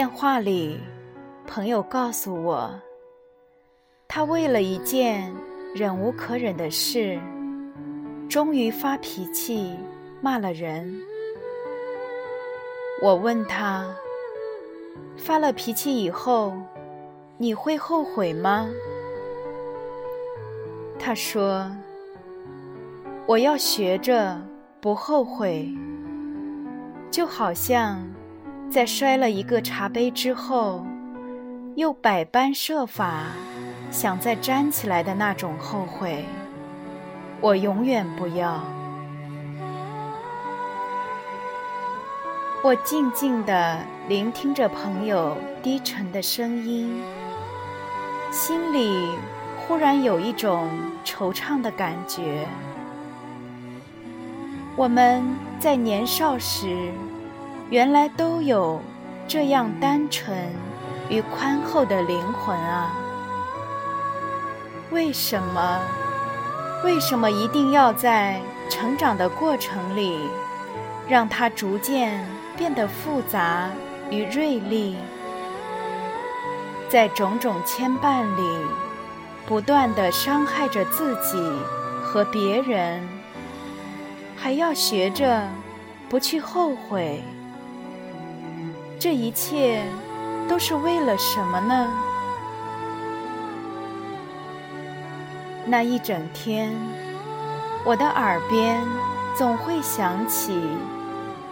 电话里，朋友告诉我，他为了一件忍无可忍的事，终于发脾气骂了人。我问他，发了脾气以后，你会后悔吗？他说，我要学着不后悔，就好像。在摔了一个茶杯之后，又百般设法想再站起来的那种后悔，我永远不要。我静静地聆听着朋友低沉的声音，心里忽然有一种惆怅的感觉。我们在年少时。原来都有这样单纯与宽厚的灵魂啊！为什么？为什么一定要在成长的过程里，让它逐渐变得复杂与锐利？在种种牵绊里，不断的伤害着自己和别人，还要学着不去后悔。这一切都是为了什么呢？那一整天，我的耳边总会响起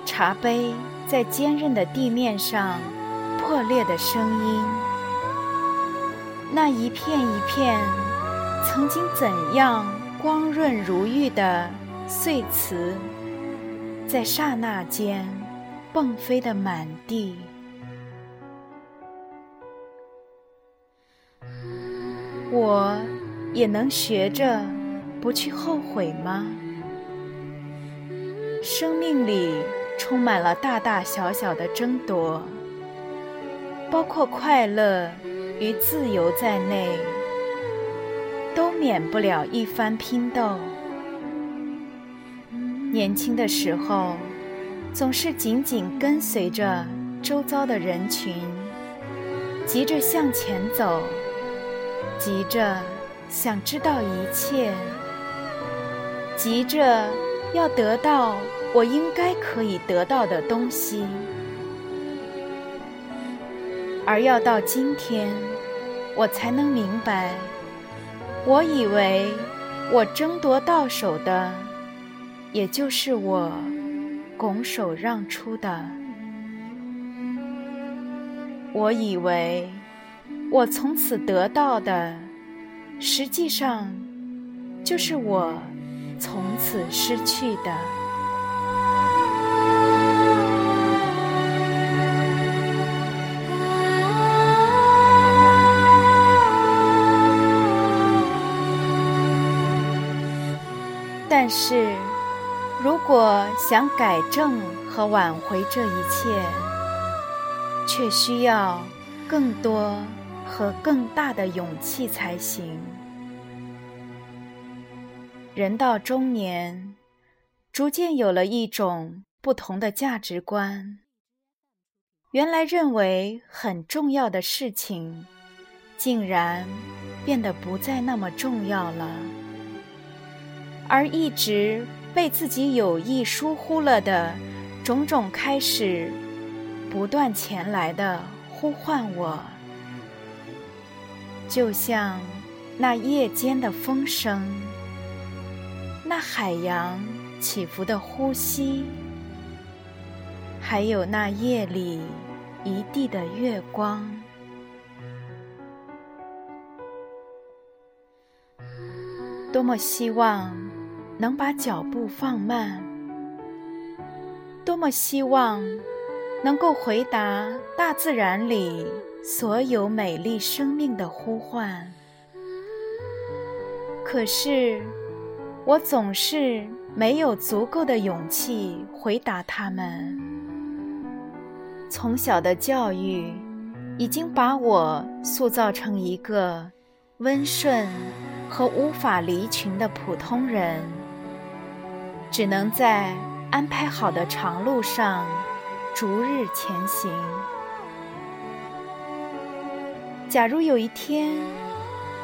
茶杯在坚韧的地面上破裂的声音。那一片一片曾经怎样光润如玉的碎瓷，在刹那间。迸飞的满地，我也能学着不去后悔吗？生命里充满了大大小小的争夺，包括快乐与自由在内，都免不了一番拼斗。年轻的时候。总是紧紧跟随着周遭的人群，急着向前走，急着想知道一切，急着要得到我应该可以得到的东西。而要到今天，我才能明白，我以为我争夺到手的，也就是我。拱手让出的，我以为我从此得到的，实际上就是我从此失去的。但是。如果想改正和挽回这一切，却需要更多和更大的勇气才行。人到中年，逐渐有了一种不同的价值观。原来认为很重要的事情，竟然变得不再那么重要了，而一直。被自己有意疏忽了的种种，开始不断前来的呼唤我，就像那夜间的风声，那海洋起伏的呼吸，还有那夜里一地的月光。多么希望能把脚步放慢，多么希望能够回答大自然里所有美丽生命的呼唤。可是，我总是没有足够的勇气回答他们。从小的教育已经把我塑造成一个温顺。和无法离群的普通人，只能在安排好的长路上逐日前行。假如有一天，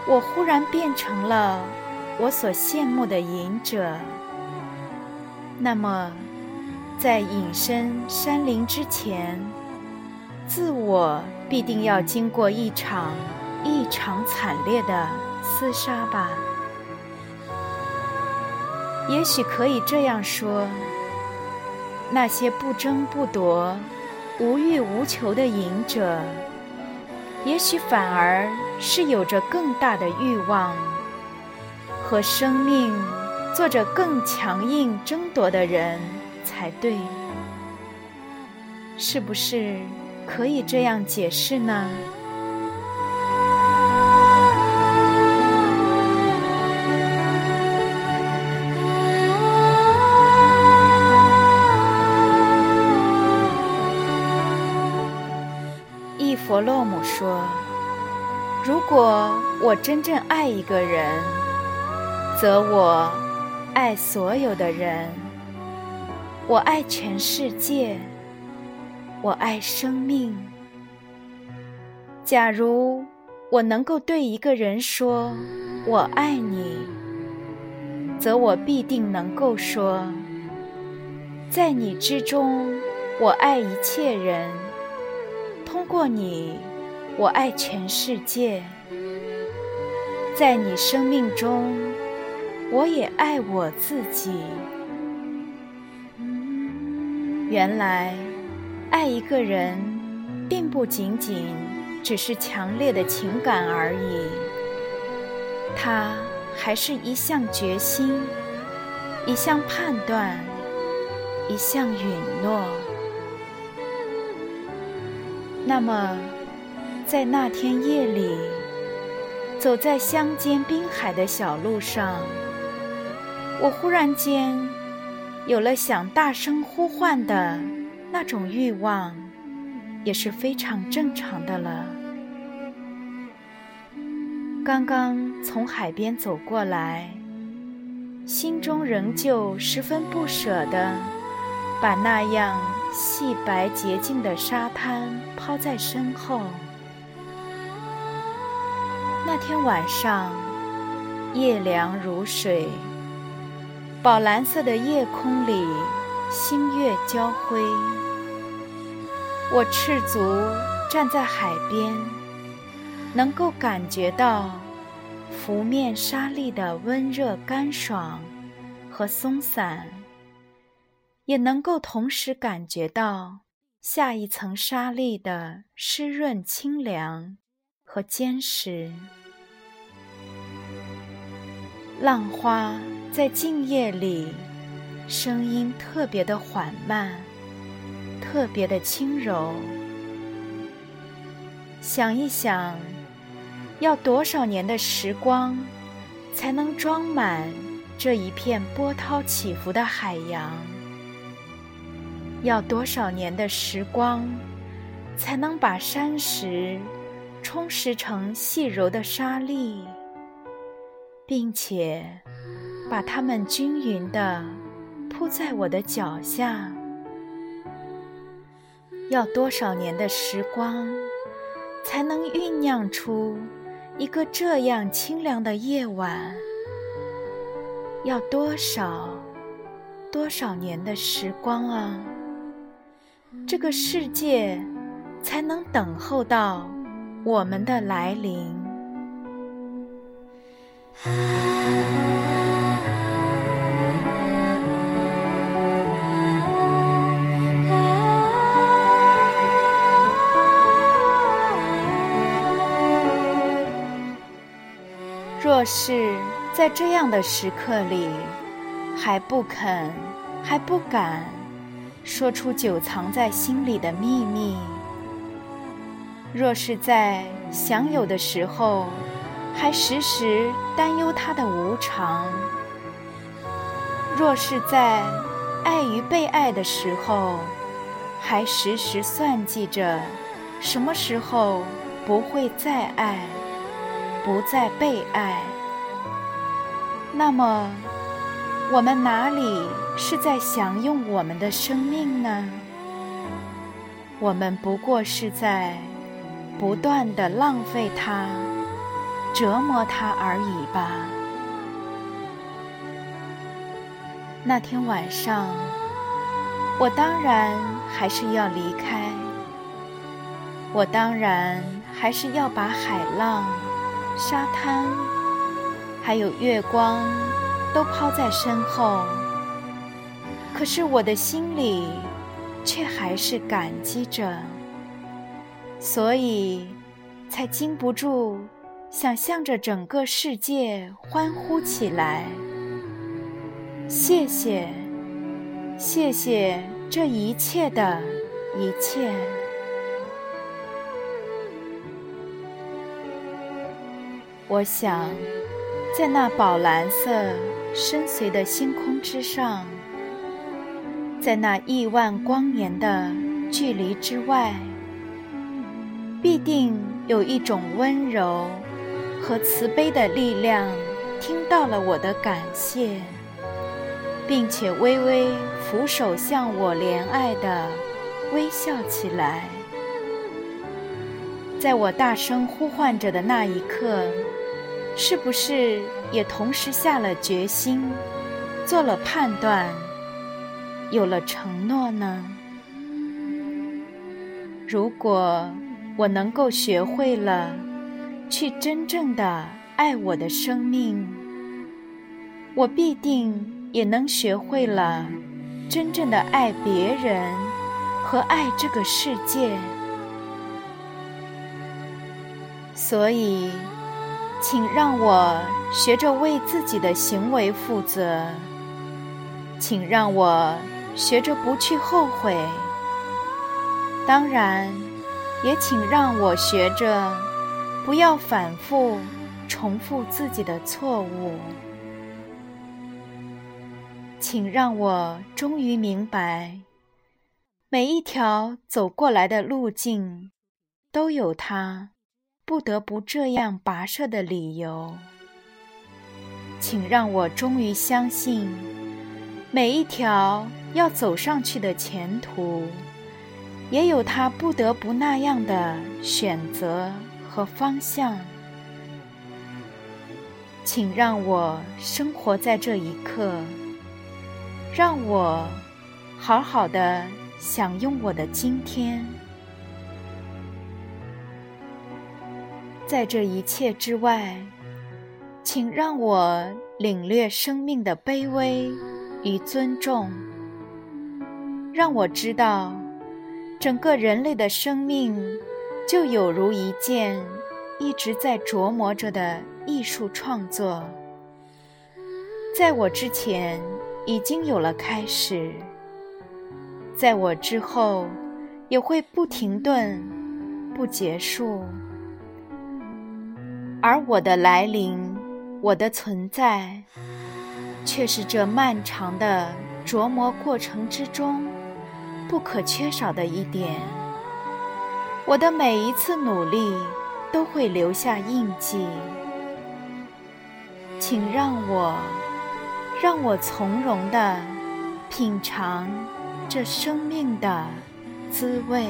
我忽然变成了我所羡慕的隐者，那么，在隐身山林之前，自我必定要经过一场异常惨烈的。厮杀吧，也许可以这样说：那些不争不夺、无欲无求的隐者，也许反而是有着更大的欲望，和生命做着更强硬争夺的人才对。是不是可以这样解释呢？我说：“如果我真正爱一个人，则我爱所有的人，我爱全世界，我爱生命。假如我能够对一个人说‘我爱你’，则我必定能够说，在你之中，我爱一切人。”通过你，我爱全世界。在你生命中，我也爱我自己。原来，爱一个人，并不仅仅只是强烈的情感而已，它还是一项决心，一项判断，一项允诺。那么，在那天夜里，走在乡间滨海的小路上，我忽然间有了想大声呼唤的那种欲望，也是非常正常的了。刚刚从海边走过来，心中仍旧十分不舍的，把那样。细白洁净的沙滩抛在身后。那天晚上，夜凉如水，宝蓝色的夜空里，星月交辉。我赤足站在海边，能够感觉到拂面沙粒的温热干爽和松散。也能够同时感觉到下一层沙粒的湿润、清凉和坚实。浪花在静夜里，声音特别的缓慢，特别的轻柔。想一想，要多少年的时光，才能装满这一片波涛起伏的海洋？要多少年的时光，才能把山石充实成细柔的沙粒，并且把它们均匀地铺在我的脚下？要多少年的时光，才能酝酿出一个这样清凉的夜晚？要多少多少年的时光啊！这个世界才能等候到我们的来临。若是在这样的时刻里还不肯还不敢说出久藏在心里的秘密若是在享有的时候，还时时担忧它的无常；若是在爱与被爱的时候，还时时算计着什么时候不会再爱，不再被爱，那么。我们哪里是在享用我们的生命呢？我们不过是在不断的浪费它、折磨它而已吧。那天晚上，我当然还是要离开，我当然还是要把海浪、沙滩，还有月光。都抛在身后，可是我的心里却还是感激着，所以才禁不住想向着整个世界欢呼起来。谢谢，谢谢这一切的一切。我想，在那宝蓝色。深邃的星空之上，在那亿万光年的距离之外，必定有一种温柔和慈悲的力量，听到了我的感谢，并且微微俯首向我怜爱的微笑起来。在我大声呼唤着的那一刻。是不是也同时下了决心，做了判断，有了承诺呢？如果我能够学会了去真正的爱我的生命，我必定也能学会了真正的爱别人和爱这个世界。所以。请让我学着为自己的行为负责，请让我学着不去后悔。当然，也请让我学着不要反复重复自己的错误。请让我终于明白，每一条走过来的路径都有它。不得不这样跋涉的理由，请让我终于相信，每一条要走上去的前途，也有他不得不那样的选择和方向。请让我生活在这一刻，让我好好的享用我的今天。在这一切之外，请让我领略生命的卑微与尊重，让我知道，整个人类的生命就有如一件一直在琢磨着的艺术创作，在我之前已经有了开始，在我之后也会不停顿、不结束。而我的来临，我的存在，却是这漫长的琢磨过程之中不可缺少的一点。我的每一次努力都会留下印记，请让我，让我从容的品尝这生命的滋味。